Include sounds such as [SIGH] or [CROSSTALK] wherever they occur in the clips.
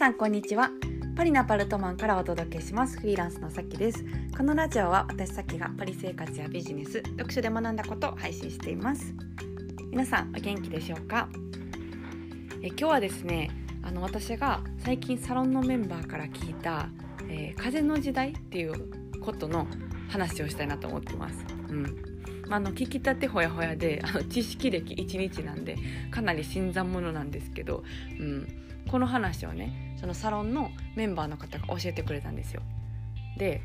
さんこんにちは。パリのアパルトマンからお届けします。フリーランスのさきです。このラジオは私さきがパリ生活やビジネス読書で学んだことを配信しています。皆さんお元気でしょうか？え今日はですねあの私が最近サロンのメンバーから聞いた、えー、風の時代っていうことの話をしたいなと思ってます。うん。まあ、の聞きたてほやほやであの知識歴1日なんでかなり新参者なんですけど、うん、この話をねそのサロンのメンバーの方が教えてくれたんですよ。で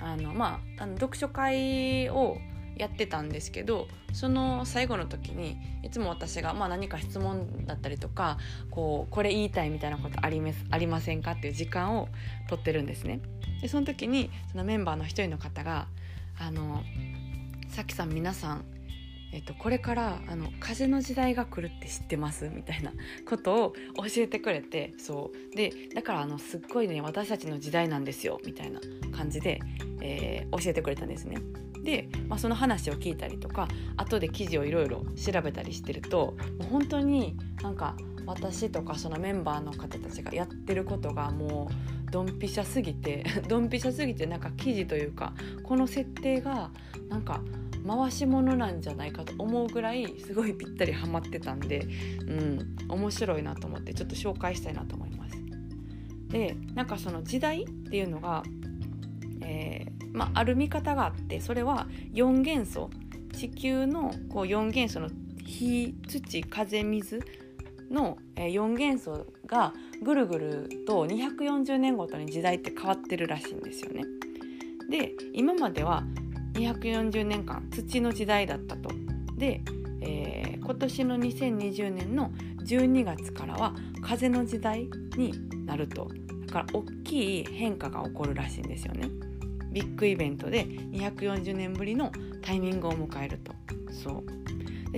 あのまああの読書会をやってたんですけどその最後の時にいつも私が、まあ、何か質問だったりとかこうこれ言いたいみたいなことありありませんかっていう時間を取ってるんですね。でその時にそのメンバーの一人の方が「あのさきさん皆さんえっと、これからあの風の時代が来るって知ってます？みたいな [LAUGHS] ことを教えてくれてそう。でだからあのすっごいね私たちの時代なんですよ。みたいな感じで、えー、教えてくれたんですね。で、まあ、その話を聞いたりとか後で記事をいろいろ調べたりしてるともう本当になんか私とかそのメンバーの方たちがやってることがもうドンピシャすぎて [LAUGHS] ドンピシャすぎてなんか記事というかこの設定がなんか回し物なんじゃないかと思うぐらいすごいぴったりハマってたんで、うん、面白いなと思ってちょっと紹介したいなと思います。でなんかその時代っていうのが、えー、まあ、ある見方があってそれは4元素地球のこう4元素の火土風水の4元素がぐるぐると240年ごとに時代って変わってるらしいんですよね。で今までは240年間土の時代だったと。で、えー、今年の2020年の12月からは風の時代になるとだから大きい変化が起こるらしいんですよね。ビッグイベントで240年ぶりのタイミングを迎えるとそう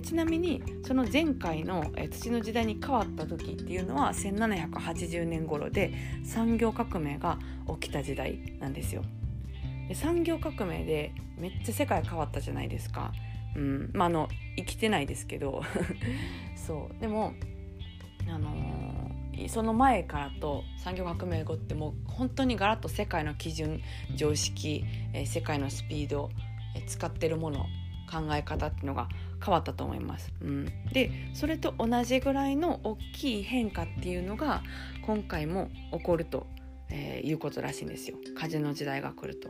ちなみにその前回の、え土の時代に変わった時っていうのは1780年頃で産業革命が起きた時代なんですよ。で産業革命でめっちゃ世界変わったじゃないですか。うんまあ、の生きてないですけど [LAUGHS] そうでもあのー、その前からと産業革命後ってもう本当にガラッと世界の基準常識、え、世界のスピード、え、使ってるもの考え方っていうのが変わったと思います。うん、でそれと同じぐらいの大きい変化っていうのが今回も起こるとえー、いうことらしいんですよ風の時代が来ると。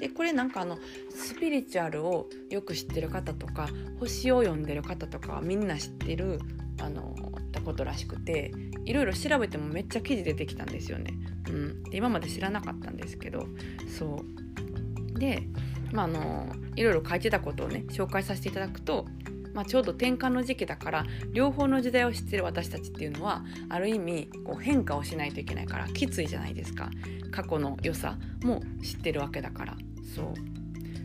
でこれなんかあのスピリチュアルをよく知ってる方とか星を読んでる方とかはみんな知ってるあのたことらしくていろいろ調べてもめっちゃ記事出てきたんですよね。うん、で今まで知らなかったんですけどそうで、まあ、あのいろいろ書いてたことをね紹介させていただくとまあ、ちょうど転換の時期だから両方の時代を知ってる私たちっていうのはある意味こう変化をしないといけないからきついじゃないですか。過去の良さも知ってるわけだから。そ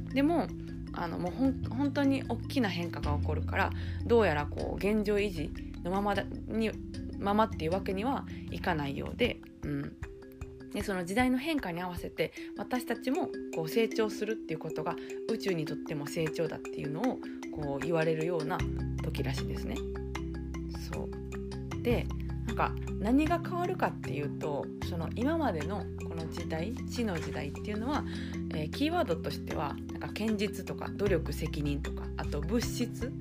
う。でもあのもうほん本当に大きな変化が起こるからどうやらこう現状維持のままだにままっていうわけにはいかないようで、うん、でその時代の変化に合わせて私たちもこう成長するっていうことが宇宙にとっても成長だっていうのをこう言われるような時らしいですね。そうでなんか何が変わるかっていうとその今までのこの時代死の時代っていうのは、えー、キーワードとしてはなんか堅実とか努力責任とかあと物質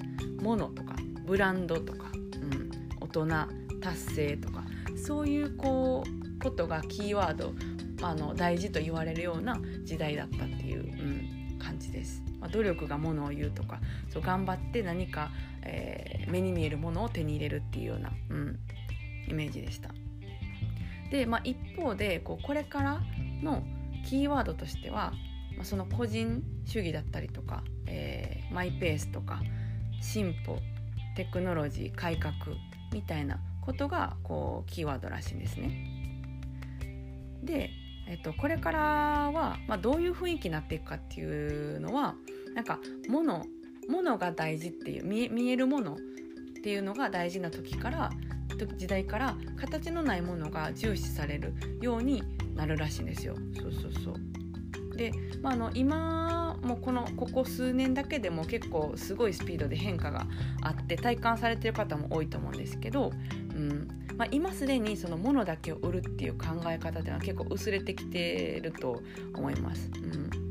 物とかブランドとか、うん、大人達成とかそういうこうことがキーワードあの大事と言われるような時代だったっていう、うん、感じです。まあ、努力がものを言うとかそう頑張って何か、えー、目に見えるものを手に入れるっていうような、うん、イメージでした。で、まあ、一方でこうこれからのキーワードとしては、まあ、その個人主義だったりとか、えー、マイペースとか進歩テクノロジー改革みたいなことがこうキーワードらしいんですね。でえっと、これからは、まあ、どういう雰囲気になっていくかっていうのはなんか物物が大事っていう見見えるものっていうのが大事な時から時代から形のないものが重視されるようになるらしいんですよ。そうそうそうで、まあ、あの今もうこのここ数年だけでも結構すごいスピードで変化があって体感されてる方も多いと思うんですけど、うんまあ、今すでにそのものだけを売るっていう考え方っていうのは結構薄れてきてると思います。うん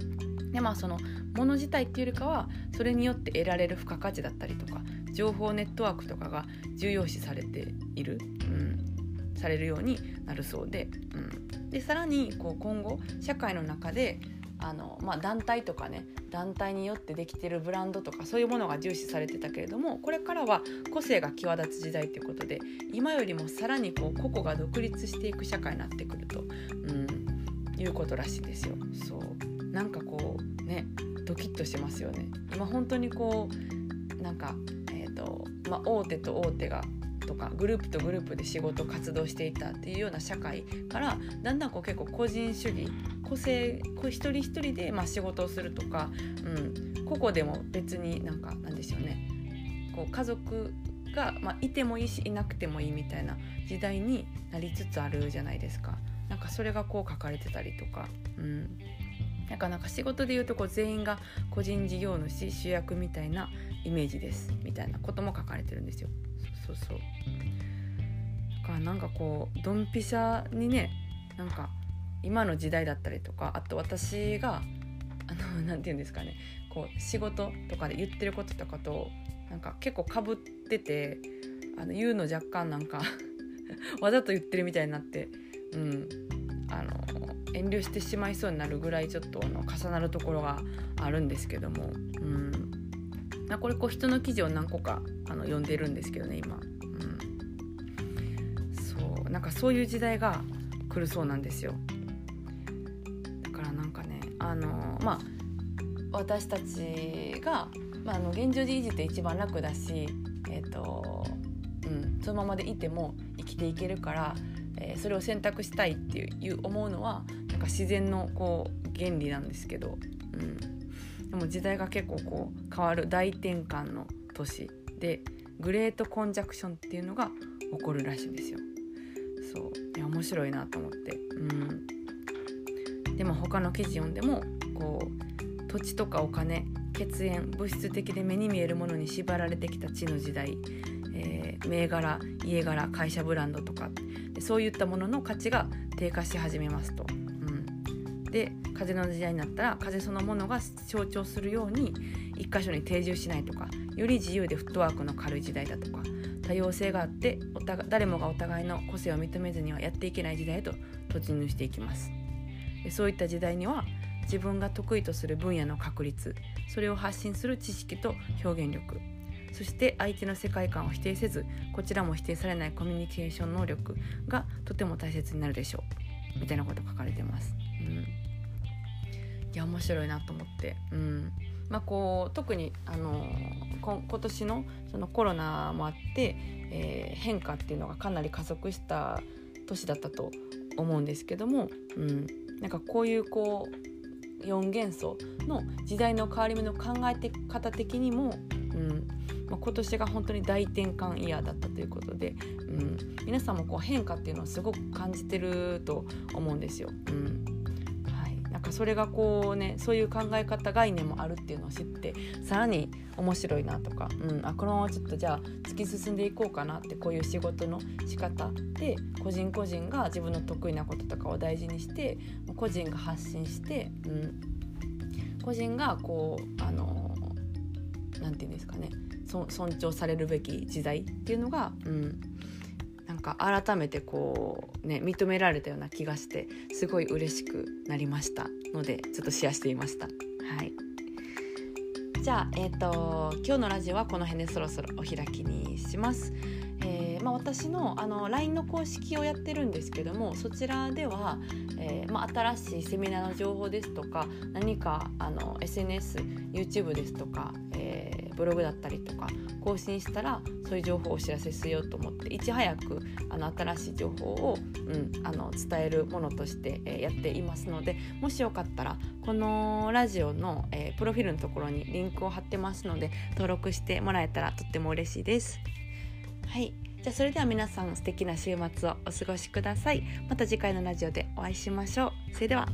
でまあそのもの自体っていうよりかはそれによって得られる付加価値だったりとか情報ネットワークとかが重要視されている、うん、されるようになるそうで,、うん、でさらにこう今後社会の中であの、まあ、団体とかね団体によってできてるブランドとかそういうものが重視されてたけれどもこれからは個性が際立つ時代ということで今よりもさらにこう個々が独立していく社会になってくると、うん、いうことらしいですよ。そうなんかこうねドキッとしますよね。今本当にこうなんか、えーとまあ、大手と大手がとかグループとグループで仕事活動していたっていうような社会からだんだんこう結構個人主義個性一人一人でまあ仕事をするとか、うん、個々でも別になんかなんでしょうねこう家族が、まあ、いてもいいしいなくてもいいみたいな時代になりつつあるじゃないですか。なんかそれがこう書かれてたりとか、うん、なかなか仕事でいうとこう全員が個人事業主主役みたいなイメージですみたいなことも書かれてるんですよ。そうそうだかなんかこうドンピシャにねなんか今の時代だったりとかあと私があの [LAUGHS] 何て言うんですかね。こう仕事とかで言ってることとかとなんか結構かぶっててあの言うの若干なんか [LAUGHS] わざと言ってるみたいになって、うん、あの遠慮してしまいそうになるぐらいちょっとあの重なるところがあるんですけども、うん、これこう人の記事を何個かあの読んでるんですけどね今、うん、そう。なんかそういう時代が来るそうなんですよ。なんかねあのまあ私たちが、まあ、あの現状で維持って一番楽だしえっ、ー、とうんそのままでいても生きていけるから、えー、それを選択したいっていう思うのはなんか自然のこう原理なんですけど、うん、でも時代が結構こう変わる大転換の年でグレートコンジャクションっていうのが起こるらしいんですよ。そういや面白いなと思って。うん、でも他の記事読んでもこう土地とかお金血縁物質的で目に見えるものに縛られてきた地の時代、えー、銘柄家柄会社ブランドとかそういったものの価値が低下し始めますと。で風の時代になったら風そのものが象徴するように一箇所に定住しないとかより自由でフットワークの軽い時代だとか多様性があってお誰もがお互いの個性を認めずにはやっていけない時代へと突入していきますそういった時代には自分が得意とする分野の確立それを発信する知識と表現力そして相手の世界観を否定せずこちらも否定されないコミュニケーション能力がとても大切になるでしょうみたいなこと書かれてます。うん。いや面白いなと思って、うん。まあ、こう特にあの今年のそのコロナもあって、えー、変化っていうのがかなり加速した年だったと思うんですけども、うん、なんかこういうこう4元素の時代の変わり目の考え方的にも、うんまあ、今年が本当に大転換イヤーだったということで、うん、皆さんもこう変化っていうのをすごく感じてると思うんですよ。うんなんかそれがこうねそういう考え方概念もあるっていうのを知ってさらに面白いなとか、うん、あこのままちょっとじゃあ突き進んでいこうかなってこういう仕事の仕方で個人個人が自分の得意なこととかを大事にして個人が発信して、うん、個人がこうあの何て言うんですかね尊重されるべき時代っていうのが、うん、なんか改めてこうね認められたような気がしてすごい嬉しくなりましたのでちょっとシェアしてみました。はいじゃあ、えーと、今日のラジオはこの辺でそろそろお開きにします。えーまあ、私のあの LINE の公式をやってるんですけどもそちらでは、えーまあ、新しいセミナーの情報ですとか何かあの SNSYouTube ですとか、えーブログだったりとか更新したらそういう情報をお知らせしようと思っていち早くあの新しい情報を、うん、あの伝えるものとして、えー、やっていますのでもしよかったらこのラジオの、えー、プロフィールのところにリンクを貼ってますので登録してもらえたらとっても嬉しいです。はいじゃあそれでは皆さん素敵な週末をお過ごしください。また次回のラジオでお会いしましょう。それでは。